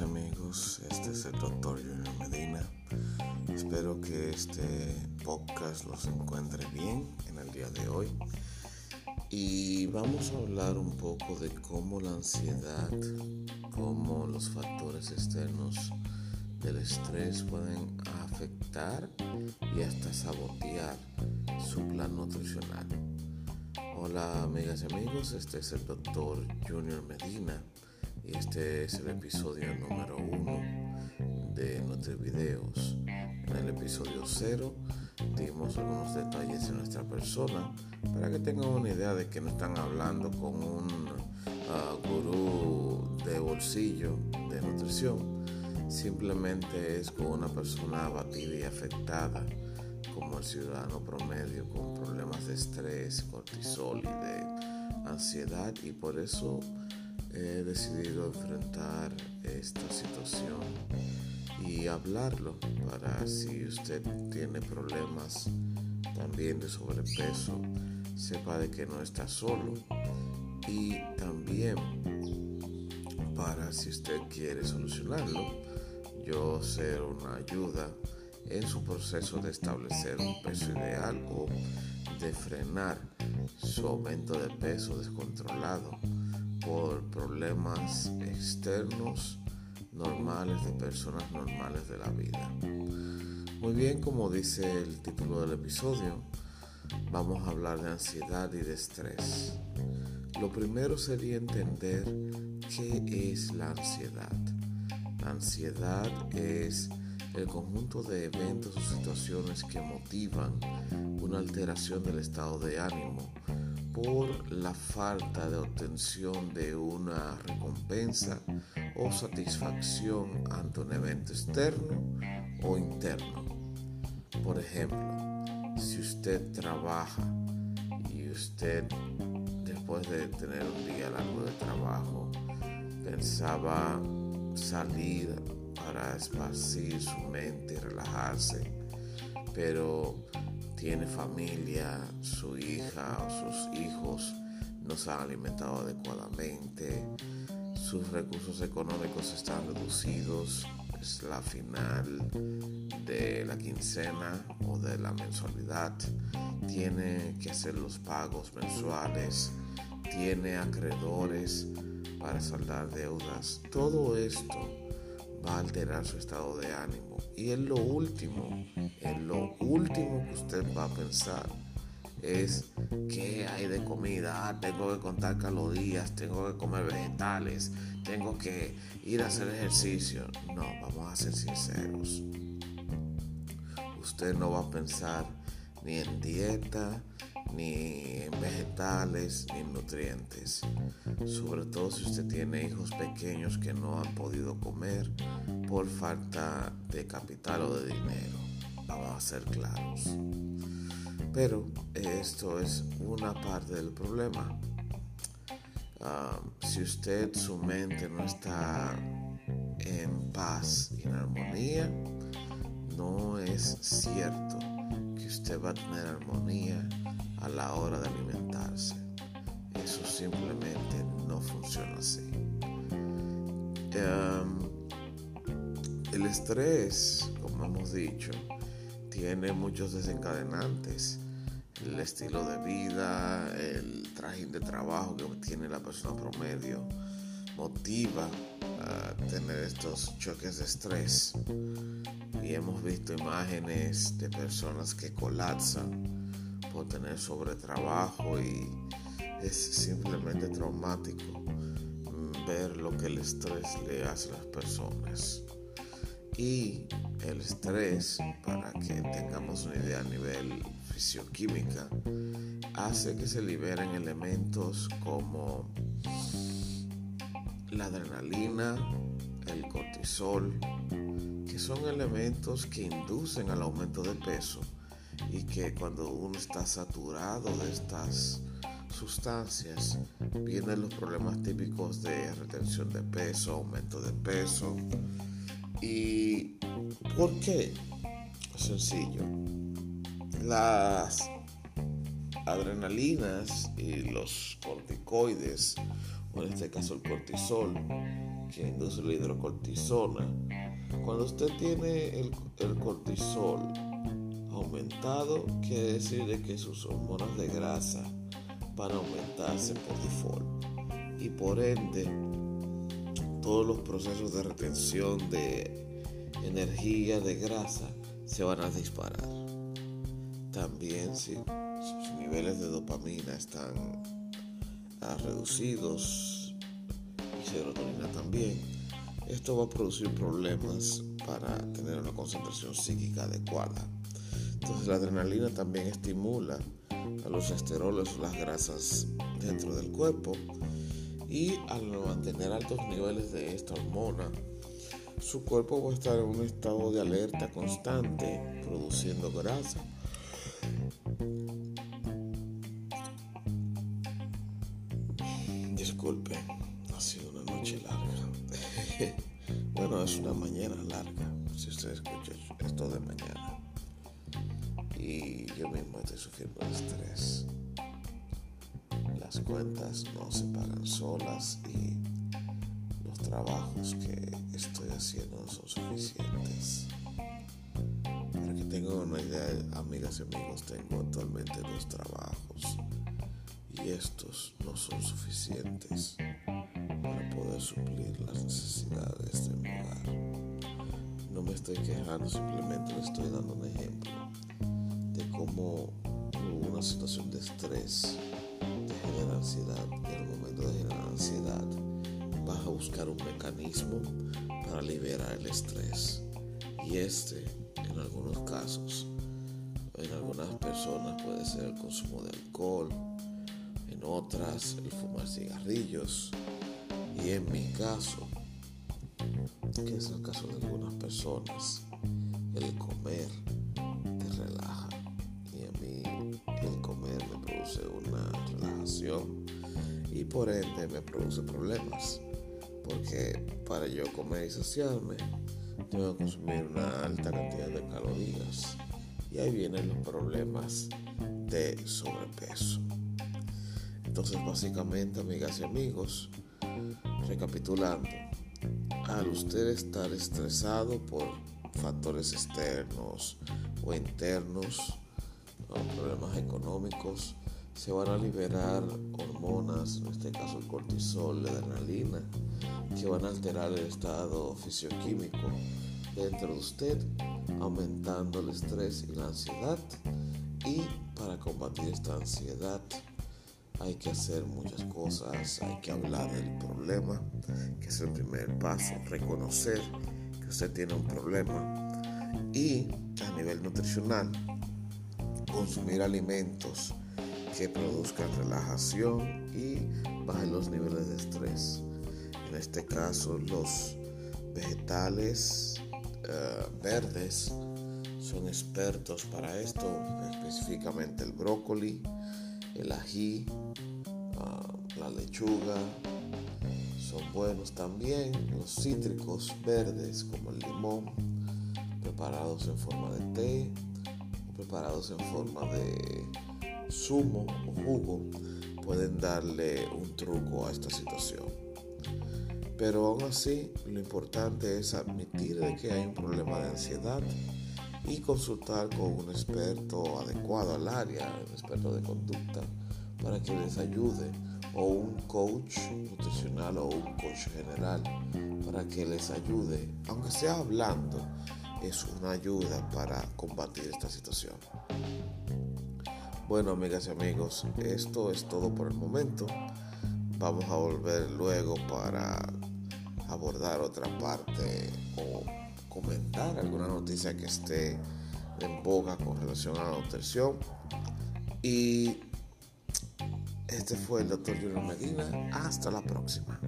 y amigos, este es el doctor Junior Medina. Espero que este podcast los encuentre bien en el día de hoy. Y vamos a hablar un poco de cómo la ansiedad, cómo los factores externos del estrés pueden afectar y hasta sabotear su plan nutricional. Hola amigas y amigos, este es el doctor Junior Medina y este es el episodio número uno de nuestros videos. En el episodio cero dimos algunos detalles de nuestra persona para que tengan una idea de que no están hablando con un uh, gurú de bolsillo de nutrición, simplemente es con una persona abatida y afectada como el ciudadano promedio con problemas de estrés, cortisol y de ansiedad y por eso he decidido enfrentar esta situación y hablarlo para si usted tiene problemas también de sobrepeso, sepa de que no está solo. Y también para si usted quiere solucionarlo, yo ser una ayuda en su proceso de establecer un peso ideal o de frenar su aumento de peso descontrolado por problemas externos normales de personas normales de la vida. Muy bien, como dice el título del episodio, vamos a hablar de ansiedad y de estrés. Lo primero sería entender qué es la ansiedad. La ansiedad es el conjunto de eventos o situaciones que motivan una alteración del estado de ánimo por la falta de obtención de una recompensa o satisfacción ante un evento externo o interno. Por ejemplo, si usted trabaja y usted después de tener un día largo de trabajo pensaba salir para esparcir su mente y relajarse, pero tiene familia, su hija o sus hijos no se han alimentado adecuadamente, sus recursos económicos están reducidos, es la final de la quincena o de la mensualidad, tiene que hacer los pagos mensuales, tiene acreedores para saldar deudas, todo esto va a alterar su estado de ánimo. Y en lo último, en lo último que usted va a pensar es qué hay de comida. Ah, tengo que contar calorías, tengo que comer vegetales, tengo que ir a hacer ejercicio. No, vamos a ser sinceros. Usted no va a pensar ni en dieta, ni vegetales, ni en nutrientes. Sobre todo si usted tiene hijos pequeños que no han podido comer por falta de capital o de dinero. Vamos a ser claros. Pero esto es una parte del problema. Ah, si usted, su mente no está en paz y en armonía, no es cierto que usted va a tener armonía a la hora de alimentarse. Eso simplemente no funciona así. Em, el estrés, como hemos dicho, tiene muchos desencadenantes. El estilo de vida, el traje de trabajo que tiene la persona promedio, motiva a tener estos choques de estrés. Y hemos visto imágenes de personas que colapsan por tener sobretrabajo y es simplemente traumático ver lo que el estrés le hace a las personas. Y el estrés, para que tengamos una idea a nivel fisioquímica, hace que se liberen elementos como la adrenalina, el cortisol, que son elementos que inducen al aumento de peso y que cuando uno está saturado de estas sustancias vienen los problemas típicos de retención de peso, aumento de peso. ¿Y por qué? Sencillo. Las adrenalinas y los corticoides, o en este caso el cortisol, que induce la hidrocortisona. Cuando usted tiene el, cortisol aumentado, quiere decir que sus hormonas de grasa van a aumentarse por default. Y por ende, todos los procesos de retención de energía de grasa se van a disparar. También si sus niveles de dopamina están ah, reducidos y serotonina también, esto va a producir problemas para tener una concentración psíquica adecuada. Entonces la adrenalina también estimula a los esteroles o las grasas dentro del cuerpo y al mantener altos niveles de esta hormona, su cuerpo va a estar en un estado de alerta constante, produciendo grasa. Disculpe, ha sido una noche larga. bueno, es una mañana larga, si usted escucha esto de mañana. Y yo mismo estoy sufriendo estrés las cuentas no se pagan solas y los trabajos que estoy haciendo no son suficientes. Para que tengan una idea, amigas y amigos, tengo actualmente dos trabajos y estos no son suficientes para poder suplir las necesidades de mi hogar. No me estoy quejando, simplemente le estoy dando un ejemplo de cómo una situación de estrés generar ansiedad y en el momento de generar ansiedad vas a buscar un mecanismo para liberar el estrés. Y este, en algunos casos, en algunas personas puede ser el consumo de alcohol, en otras el fumar cigarrillos y en mi caso, que es el caso de algunas personas, el comer una y por ende me produce problemas. Porque para yo comer y saciarme, tengo que consumir una alta cantidad de calorías. Y ahí vienen los problemas de sobrepeso. Entonces, básicamente, amigas y amigos, recapitulando, al usted estar estresado por factores externos o internos, problemas económicos, se van a liberar hormonas, en este caso el cortisol, la adrenalina, que van a alterar el estado fisioquímico dentro de usted, aumentando el estrés y la ansiedad. Y para combatir esta ansiedad hay que hacer muchas cosas, hay que hablar del problema, que es el primer paso, reconocer que usted tiene un problema y a nivel nutricional consumir alimentos que produzcan relajación y bajen los niveles de estrés. En este caso, los vegetales eh, verdes son expertos para esto, específicamente el brócoli, el ají, ah, la lechuga. Son buenos también los cítricos verdes como el limón, preparados en forma de té preparados en forma de zumo o jugo pueden darle un truco a esta situación. Pero aún así, lo importante es admitir que hay un problema de ansiedad y consultar con un experto adecuado al área, un experto de conducta, para que les ayude, o un coach nutricional o un coach general, para que les ayude, aunque sea hablando, es una ayuda para combatir esta situación. Bueno, amigas y amigos, esto es todo por el momento. Vamos a volver luego para abordar otra parte o comentar alguna noticia que esté en boga con relación a la nutrición. Y este fue el doctor Junior Medina. Hasta la próxima.